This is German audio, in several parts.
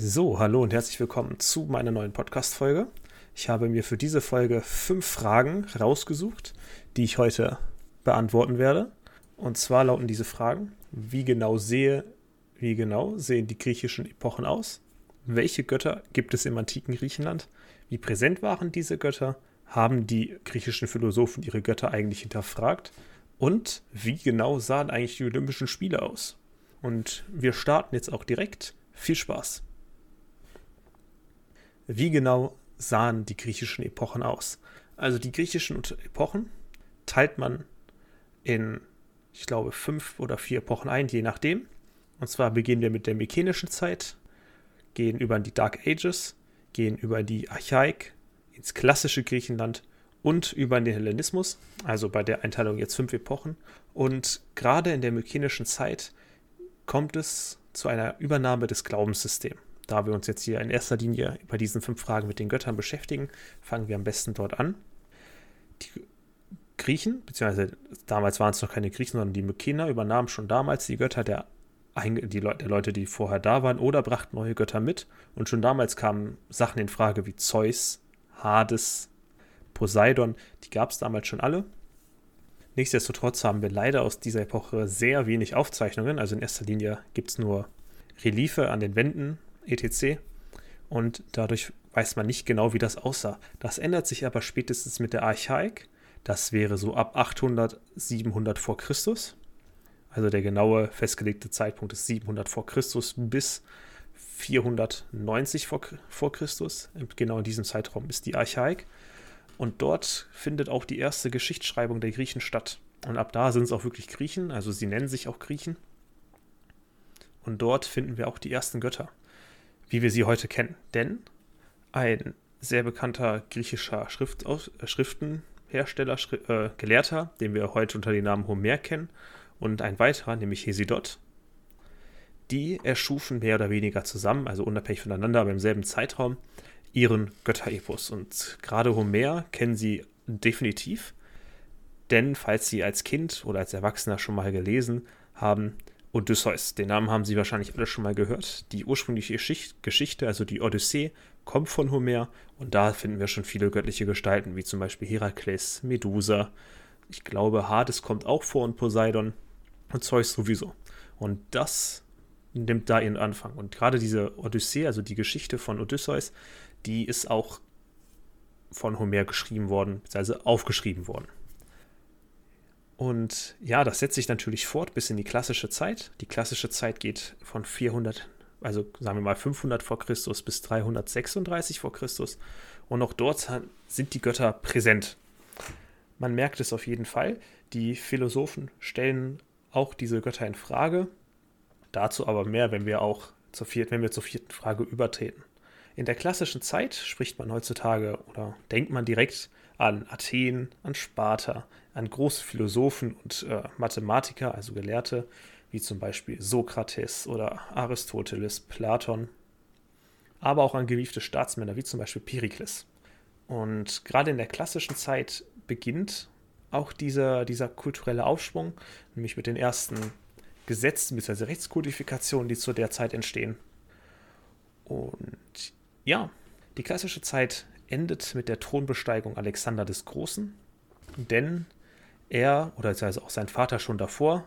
So, hallo und herzlich willkommen zu meiner neuen Podcast-Folge. Ich habe mir für diese Folge fünf Fragen rausgesucht, die ich heute beantworten werde. Und zwar lauten diese Fragen: Wie genau sehe, wie genau sehen die griechischen Epochen aus? Welche Götter gibt es im antiken Griechenland? Wie präsent waren diese Götter? Haben die griechischen Philosophen ihre Götter eigentlich hinterfragt? Und wie genau sahen eigentlich die Olympischen Spiele aus? Und wir starten jetzt auch direkt. Viel Spaß! Wie genau sahen die griechischen Epochen aus? Also die griechischen Epochen teilt man in, ich glaube, fünf oder vier Epochen ein, je nachdem. Und zwar beginnen wir mit der mykenischen Zeit, gehen über die Dark Ages, gehen über die Archaik, ins klassische Griechenland und über den Hellenismus, also bei der Einteilung jetzt fünf Epochen. Und gerade in der mykenischen Zeit kommt es zu einer Übernahme des Glaubenssystems da wir uns jetzt hier in erster Linie bei diesen fünf Fragen mit den Göttern beschäftigen, fangen wir am besten dort an. Die Griechen, beziehungsweise damals waren es noch keine Griechen, sondern die Mykener, übernahmen schon damals die Götter der, die Le der Leute, die vorher da waren, oder brachten neue Götter mit. Und schon damals kamen Sachen in Frage wie Zeus, Hades, Poseidon, die gab es damals schon alle. Nichtsdestotrotz haben wir leider aus dieser Epoche sehr wenig Aufzeichnungen. Also in erster Linie gibt es nur Reliefe an den Wänden etc. Und dadurch weiß man nicht genau, wie das aussah. Das ändert sich aber spätestens mit der Archaik. Das wäre so ab 800, 700 vor Christus. Also der genaue festgelegte Zeitpunkt ist 700 vor Christus bis 490 vor, vor Christus. Genau in diesem Zeitraum ist die Archaik. Und dort findet auch die erste Geschichtsschreibung der Griechen statt. Und ab da sind es auch wirklich Griechen, also sie nennen sich auch Griechen. Und dort finden wir auch die ersten Götter wie wir sie heute kennen. Denn ein sehr bekannter griechischer Schrift, äh, Schriftenhersteller, Schri äh, Gelehrter, den wir heute unter dem Namen Homer kennen, und ein weiterer, nämlich Hesidot, die erschufen mehr oder weniger zusammen, also unabhängig voneinander, aber im selben Zeitraum, ihren Götterepos. Und gerade Homer kennen sie definitiv, denn falls sie als Kind oder als Erwachsener schon mal gelesen haben, Odysseus. Den Namen haben Sie wahrscheinlich alle schon mal gehört. Die ursprüngliche Geschichte, also die Odyssee, kommt von Homer und da finden wir schon viele göttliche Gestalten, wie zum Beispiel Herakles, Medusa. Ich glaube, Hades kommt auch vor und Poseidon und Zeus sowieso. Und das nimmt da ihren Anfang. Und gerade diese Odyssee, also die Geschichte von Odysseus, die ist auch von Homer geschrieben worden, also aufgeschrieben worden. Und ja, das setzt sich natürlich fort bis in die klassische Zeit. Die klassische Zeit geht von 400, also sagen wir mal 500 vor Christus bis 336 vor Christus. Und auch dort sind die Götter präsent. Man merkt es auf jeden Fall. Die Philosophen stellen auch diese Götter in Frage. Dazu aber mehr, wenn wir auch zur vierten, wenn wir zur vierten Frage übertreten. In der klassischen Zeit spricht man heutzutage oder denkt man direkt an Athen, an Sparta, an große Philosophen und äh, Mathematiker, also Gelehrte, wie zum Beispiel Sokrates oder Aristoteles, Platon, aber auch an gewiefte Staatsmänner, wie zum Beispiel Perikles. Und gerade in der klassischen Zeit beginnt auch dieser, dieser kulturelle Aufschwung, nämlich mit den ersten Gesetzen bzw. Rechtskodifikationen, die zu der Zeit entstehen. Und ja, die klassische Zeit endet mit der Thronbesteigung Alexander des Großen, denn er, oder also auch sein Vater schon davor,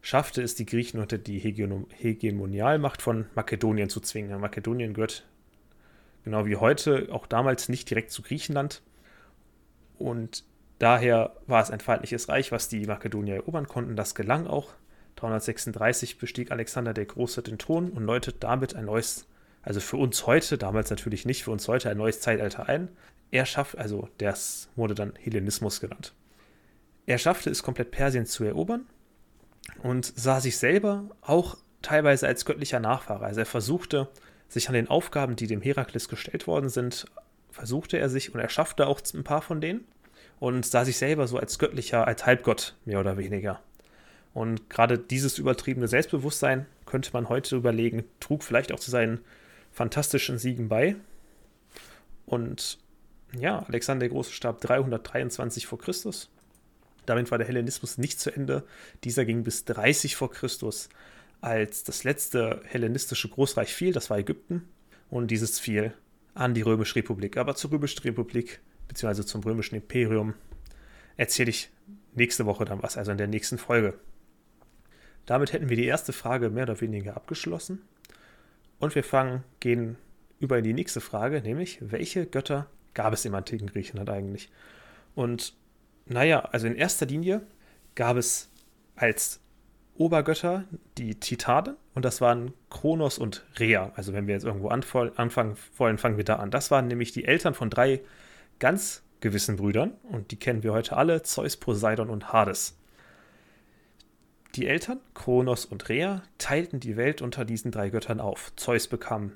schaffte es, die Griechen unter die Hegemonialmacht von Makedonien zu zwingen. Makedonien gehört genau wie heute auch damals nicht direkt zu Griechenland und daher war es ein feindliches Reich, was die Makedonier erobern konnten. Das gelang auch. 336 bestieg Alexander der Große den Thron und läutet damit ein neues also für uns heute, damals natürlich nicht, für uns heute ein neues Zeitalter ein. Er schafft, also das wurde dann Hellenismus genannt. Er schaffte es komplett Persien zu erobern und sah sich selber auch teilweise als göttlicher Nachfahrer. Also er versuchte sich an den Aufgaben, die dem Herakles gestellt worden sind, versuchte er sich und er schaffte auch ein paar von denen und sah sich selber so als göttlicher, als Halbgott mehr oder weniger. Und gerade dieses übertriebene Selbstbewusstsein könnte man heute überlegen, trug vielleicht auch zu seinen fantastischen Siegen bei. Und ja, Alexander der Große starb 323 vor Christus. Damit war der Hellenismus nicht zu Ende. Dieser ging bis 30 vor Christus, als das letzte hellenistische Großreich fiel, das war Ägypten. Und dieses fiel an die Römische Republik. Aber zur Römischen Republik, beziehungsweise zum Römischen Imperium, erzähle ich nächste Woche dann was, also in der nächsten Folge. Damit hätten wir die erste Frage mehr oder weniger abgeschlossen. Und wir fangen, gehen über in die nächste Frage, nämlich, welche Götter gab es im antiken Griechenland eigentlich? Und naja, also in erster Linie gab es als Obergötter die Titanen und das waren Kronos und Rhea. Also wenn wir jetzt irgendwo anfangen wollen, fangen wir da an. Das waren nämlich die Eltern von drei ganz gewissen Brüdern und die kennen wir heute alle, Zeus, Poseidon und Hades. Die Eltern, Kronos und Rhea, teilten die Welt unter diesen drei Göttern auf. Zeus bekam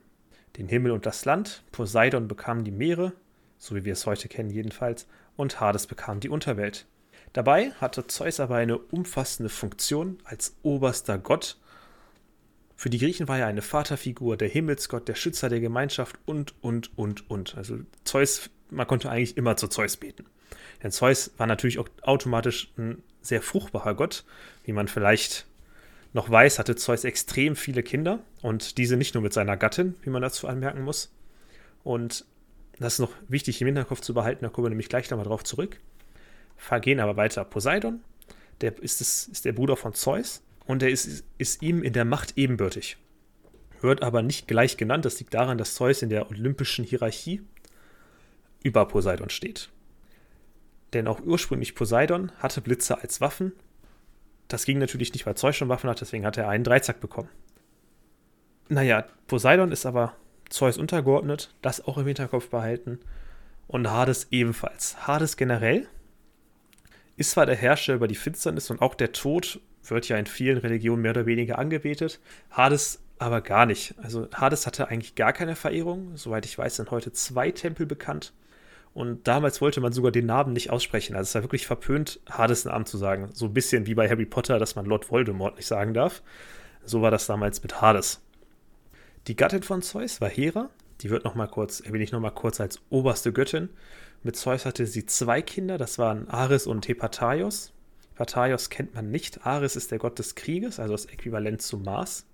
den Himmel und das Land, Poseidon bekam die Meere, so wie wir es heute kennen jedenfalls, und Hades bekam die Unterwelt. Dabei hatte Zeus aber eine umfassende Funktion als oberster Gott. Für die Griechen war er eine Vaterfigur, der Himmelsgott, der Schützer der Gemeinschaft und, und, und, und. Also Zeus, man konnte eigentlich immer zu Zeus beten. Denn Zeus war natürlich auch automatisch ein sehr fruchtbarer Gott. Wie man vielleicht noch weiß, hatte Zeus extrem viele Kinder und diese nicht nur mit seiner Gattin, wie man dazu anmerken muss. Und das ist noch wichtig im Hinterkopf zu behalten, da kommen wir nämlich gleich nochmal drauf zurück. Gehen aber weiter. Poseidon, der ist, das, ist der Bruder von Zeus und der ist, ist ihm in der Macht ebenbürtig. Wird aber nicht gleich genannt. Das liegt daran, dass Zeus in der olympischen Hierarchie über Poseidon steht. Denn auch ursprünglich Poseidon hatte Blitze als Waffen. Das ging natürlich nicht, weil Zeus schon Waffen hat, deswegen hat er einen Dreizack bekommen. Naja, Poseidon ist aber Zeus untergeordnet, das auch im Hinterkopf behalten. Und Hades ebenfalls. Hades generell ist zwar der Herrscher über die Finsternis und auch der Tod wird ja in vielen Religionen mehr oder weniger angebetet. Hades aber gar nicht. Also Hades hatte eigentlich gar keine Verehrung. Soweit ich weiß, sind heute zwei Tempel bekannt. Und damals wollte man sogar den Namen nicht aussprechen. Also es war wirklich verpönt, Hades Namen zu sagen. So ein bisschen wie bei Harry Potter, dass man Lord Voldemort nicht sagen darf. So war das damals mit Hades. Die Gattin von Zeus war Hera. Die wird noch mal kurz, erwähne ich noch mal kurz als oberste Göttin. Mit Zeus hatte sie zwei Kinder, das waren Ares und Hepataios. Hepataios kennt man nicht. Ares ist der Gott des Krieges, also das Äquivalent zu Mars.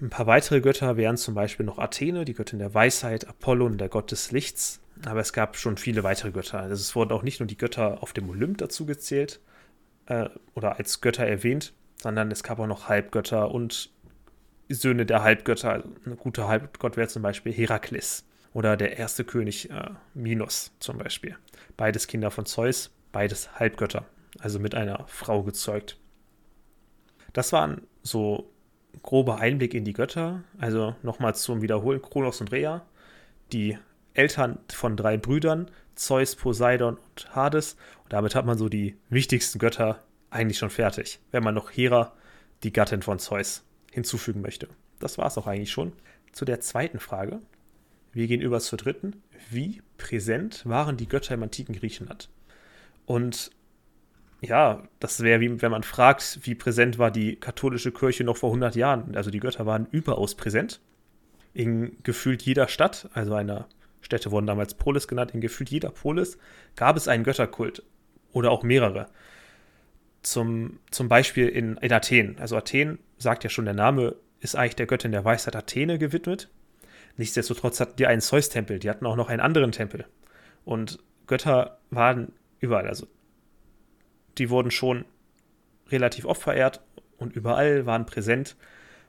Ein paar weitere Götter wären zum Beispiel noch Athene, die Göttin der Weisheit, Apollon, der Gott des Lichts. Aber es gab schon viele weitere Götter. Also es wurden auch nicht nur die Götter auf dem Olymp dazu gezählt äh, oder als Götter erwähnt, sondern es gab auch noch Halbgötter und Söhne der Halbgötter. Also ein guter Halbgott wäre zum Beispiel Herakles. Oder der erste König äh, Minos zum Beispiel. Beides Kinder von Zeus, beides Halbgötter, also mit einer Frau gezeugt. Das waren so grober Einblick in die Götter. Also nochmal zum Wiederholen: Kronos und Rhea, die Eltern von drei Brüdern, Zeus, Poseidon und Hades. Und damit hat man so die wichtigsten Götter eigentlich schon fertig, wenn man noch Hera, die Gattin von Zeus, hinzufügen möchte. Das war es auch eigentlich schon. Zu der zweiten Frage. Wir gehen über zur dritten. Wie präsent waren die Götter im antiken Griechenland? Und ja, das wäre wie wenn man fragt, wie präsent war die katholische Kirche noch vor 100 Jahren. Also die Götter waren überaus präsent. In gefühlt jeder Stadt, also einer Städte wurden damals Polis genannt, in gefühlt jeder Polis gab es einen Götterkult oder auch mehrere. Zum, zum Beispiel in, in Athen. Also Athen, sagt ja schon der Name, ist eigentlich der Göttin der Weisheit Athene gewidmet. Nichtsdestotrotz hatten die einen Zeus-Tempel, die hatten auch noch einen anderen Tempel. Und Götter waren überall. Also die wurden schon relativ oft verehrt und überall waren präsent.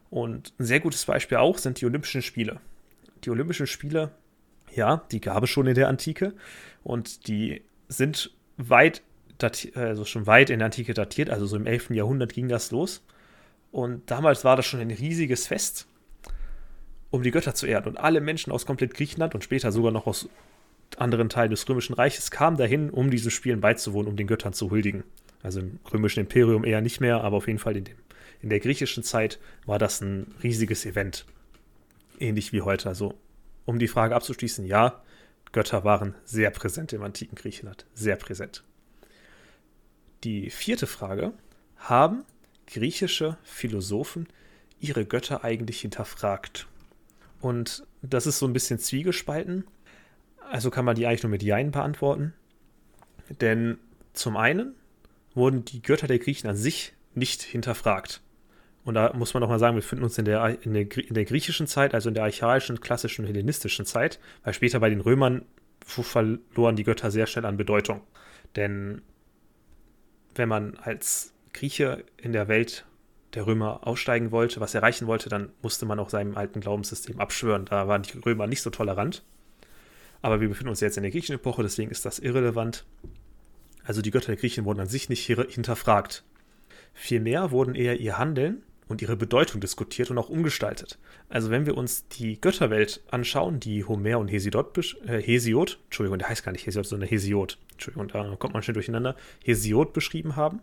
Und ein sehr gutes Beispiel auch sind die Olympischen Spiele. Die Olympischen Spiele, ja, die gab es schon in der Antike und die sind weit, also schon weit in der Antike datiert, also so im 11. Jahrhundert ging das los. Und damals war das schon ein riesiges Fest um die Götter zu ehren. Und alle Menschen aus komplett Griechenland und später sogar noch aus anderen Teilen des Römischen Reiches kamen dahin, um diesen Spielen beizuwohnen, um den Göttern zu huldigen. Also im Römischen Imperium eher nicht mehr, aber auf jeden Fall in, dem, in der griechischen Zeit war das ein riesiges Event. Ähnlich wie heute. Also, um die Frage abzuschließen, ja, Götter waren sehr präsent im antiken Griechenland. Sehr präsent. Die vierte Frage: Haben griechische Philosophen ihre Götter eigentlich hinterfragt? Und das ist so ein bisschen zwiegespalten. Also kann man die eigentlich nur mit Jein beantworten. Denn zum einen wurden die Götter der Griechen an sich nicht hinterfragt. Und da muss man doch mal sagen, wir befinden uns in der, in, der, in der griechischen Zeit, also in der archaischen, klassischen, hellenistischen Zeit, weil später bei den Römern verloren die Götter sehr schnell an Bedeutung. Denn wenn man als Grieche in der Welt der Römer aussteigen wollte, was erreichen wollte, dann musste man auch seinem alten Glaubenssystem abschwören. Da waren die Römer nicht so tolerant. Aber wir befinden uns jetzt in der griechischen Epoche, deswegen ist das irrelevant. Also die Götter der Griechen wurden an sich nicht hinterfragt. Vielmehr wurden eher ihr Handeln und ihre Bedeutung diskutiert und auch umgestaltet. Also wenn wir uns die Götterwelt anschauen, die Homer und Hesiod, äh, Hesiod Entschuldigung, der heißt gar nicht Hesiod, sondern Hesiod, Entschuldigung, da kommt man schnell durcheinander, Hesiod beschrieben haben,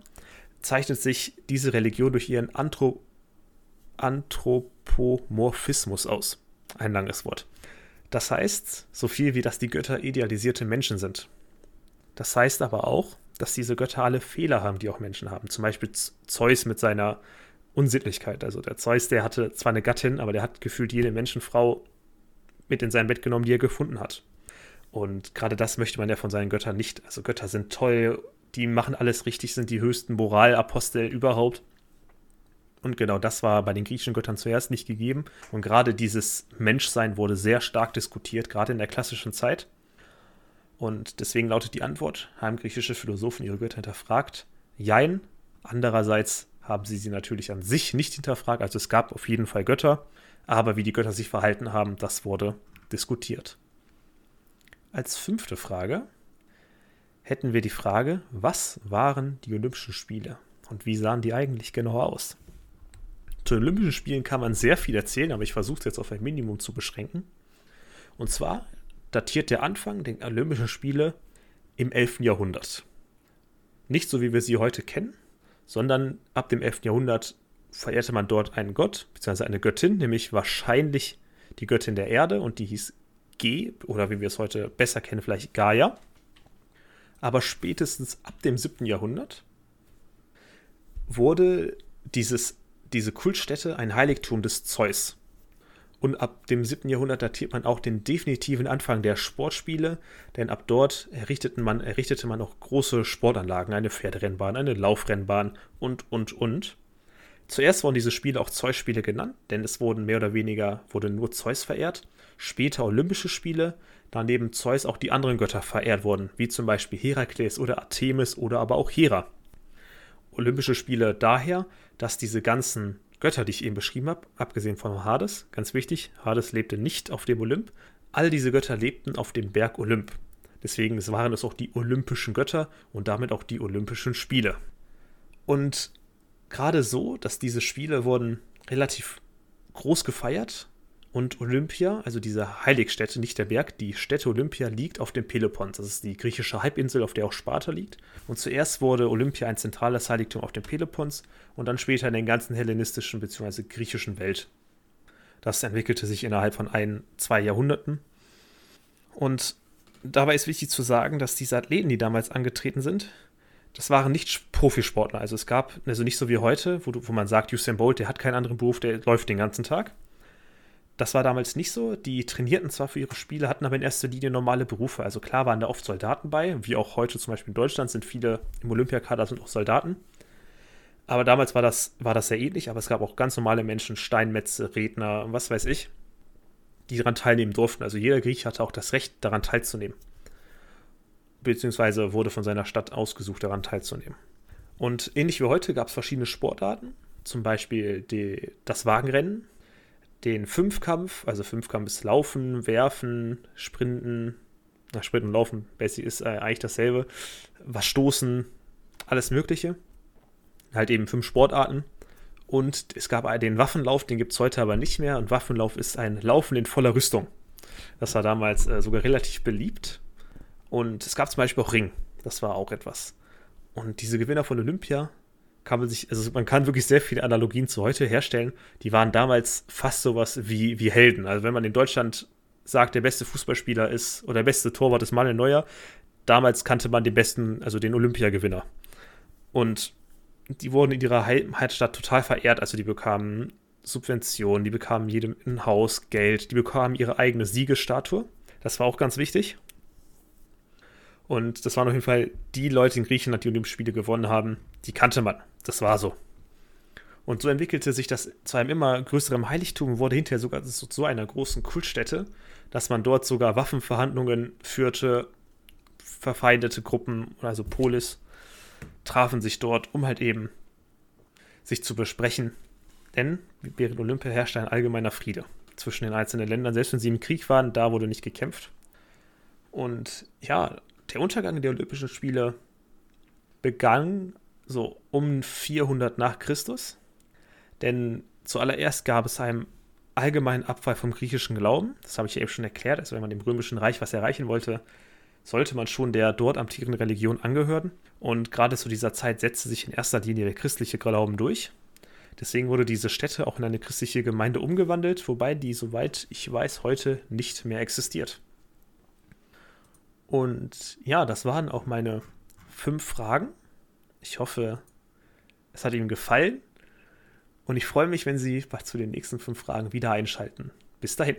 zeichnet sich diese Religion durch ihren Anthrop Anthropomorphismus aus. Ein langes Wort. Das heißt, so viel wie dass die Götter idealisierte Menschen sind. Das heißt aber auch, dass diese Götter alle Fehler haben, die auch Menschen haben. Zum Beispiel Zeus mit seiner Unsittlichkeit. Also der Zeus, der hatte zwar eine Gattin, aber der hat gefühlt jede Menschenfrau mit in sein Bett genommen, die er gefunden hat. Und gerade das möchte man ja von seinen Göttern nicht. Also Götter sind toll, die machen alles richtig, sind die höchsten Moralapostel überhaupt. Und genau das war bei den griechischen Göttern zuerst nicht gegeben. Und gerade dieses Menschsein wurde sehr stark diskutiert, gerade in der klassischen Zeit. Und deswegen lautet die Antwort, haben griechische Philosophen ihre Götter hinterfragt? Jein. Andererseits haben sie sie natürlich an sich nicht hinterfragt. Also es gab auf jeden Fall Götter, aber wie die Götter sich verhalten haben, das wurde diskutiert. Als fünfte Frage hätten wir die Frage, was waren die Olympischen Spiele und wie sahen die eigentlich genau aus? Zu den Olympischen Spielen kann man sehr viel erzählen, aber ich versuche es jetzt auf ein Minimum zu beschränken. Und zwar datiert der Anfang der Olympischen Spiele im 11. Jahrhundert. Nicht so, wie wir sie heute kennen, sondern ab dem 11. Jahrhundert verehrte man dort einen Gott, beziehungsweise eine Göttin, nämlich wahrscheinlich die Göttin der Erde und die hieß Ge, oder wie wir es heute besser kennen, vielleicht Gaia. Aber spätestens ab dem 7. Jahrhundert wurde dieses diese Kultstätte ein Heiligtum des Zeus. Und ab dem 7. Jahrhundert datiert man auch den definitiven Anfang der Sportspiele, denn ab dort errichtete man, errichtete man auch große Sportanlagen, eine Pferderennbahn, eine Laufrennbahn und, und, und. Zuerst wurden diese Spiele auch Zeus-Spiele genannt, denn es wurden mehr oder weniger, wurde nur Zeus verehrt. Später Olympische Spiele, da neben Zeus auch die anderen Götter verehrt wurden, wie zum Beispiel Herakles oder Artemis oder aber auch Hera. Olympische Spiele daher, dass diese ganzen Götter, die ich eben beschrieben habe, abgesehen von Hades, ganz wichtig, Hades lebte nicht auf dem Olymp, all diese Götter lebten auf dem Berg Olymp. Deswegen waren es auch die olympischen Götter und damit auch die Olympischen Spiele. Und gerade so, dass diese Spiele wurden relativ groß gefeiert und Olympia, also diese Heiligstätte, nicht der Berg, die Stätte Olympia liegt auf dem Pelopons. Das ist die griechische Halbinsel, auf der auch Sparta liegt. Und zuerst wurde Olympia ein zentrales Heiligtum auf dem Pelopons und dann später in der ganzen hellenistischen bzw. griechischen Welt. Das entwickelte sich innerhalb von ein, zwei Jahrhunderten. Und dabei ist wichtig zu sagen, dass diese Athleten, die damals angetreten sind, das waren nicht Profisportler. Also es gab, also nicht so wie heute, wo, wo man sagt, Usain Bolt, der hat keinen anderen Beruf, der läuft den ganzen Tag das war damals nicht so. Die trainierten zwar für ihre Spiele, hatten aber in erster Linie normale Berufe. Also klar waren da oft Soldaten bei, wie auch heute zum Beispiel in Deutschland sind viele im Olympiakader sind auch Soldaten. Aber damals war das, war das sehr ähnlich, aber es gab auch ganz normale Menschen, Steinmetze, Redner, was weiß ich, die daran teilnehmen durften. Also jeder Griech hatte auch das Recht, daran teilzunehmen. Beziehungsweise wurde von seiner Stadt ausgesucht, daran teilzunehmen. Und ähnlich wie heute gab es verschiedene Sportarten, zum Beispiel die, das Wagenrennen, den Fünfkampf, also Fünfkampf ist Laufen, Werfen, Sprinten, na, Sprinten und Laufen, basic ist äh, eigentlich dasselbe, was Stoßen, alles Mögliche. Halt eben fünf Sportarten. Und es gab den Waffenlauf, den gibt es heute aber nicht mehr. Und Waffenlauf ist ein Laufen in voller Rüstung. Das war damals äh, sogar relativ beliebt. Und es gab zum Beispiel auch Ring. Das war auch etwas. Und diese Gewinner von Olympia kann man sich, also man kann wirklich sehr viele Analogien zu heute herstellen. Die waren damals fast sowas wie, wie Helden. Also wenn man in Deutschland sagt, der beste Fußballspieler ist oder der beste Torwart ist Manuel Neuer, damals kannte man den besten, also den Olympiagewinner. Und die wurden in ihrer Heimatstadt total verehrt. Also die bekamen Subventionen, die bekamen jedem ein Haus, Geld, die bekamen ihre eigene Siegesstatue. Das war auch ganz wichtig. Und das waren auf jeden Fall die Leute in Griechenland, die Olympische Spiele gewonnen haben, die kannte man. Das war so. Und so entwickelte sich das zu einem immer größeren Heiligtum und wurde hinterher sogar zu einer großen Kultstätte, dass man dort sogar Waffenverhandlungen führte, verfeindete Gruppen, also Polis, trafen sich dort, um halt eben sich zu besprechen. Denn während Olympia herrschte ein allgemeiner Friede zwischen den einzelnen Ländern. Selbst wenn sie im Krieg waren, da wurde nicht gekämpft. Und ja, der Untergang der Olympischen Spiele begann so um 400 nach Christus. Denn zuallererst gab es einen allgemeinen Abfall vom griechischen Glauben. Das habe ich ja eben schon erklärt. Also wenn man dem römischen Reich was erreichen wollte, sollte man schon der dort amtierenden Religion angehören. Und gerade zu dieser Zeit setzte sich in erster Linie der christliche Glauben durch. Deswegen wurde diese Stätte auch in eine christliche Gemeinde umgewandelt, wobei die, soweit ich weiß, heute nicht mehr existiert. Und ja, das waren auch meine fünf Fragen. Ich hoffe, es hat Ihnen gefallen. Und ich freue mich, wenn Sie zu den nächsten fünf Fragen wieder einschalten. Bis dahin.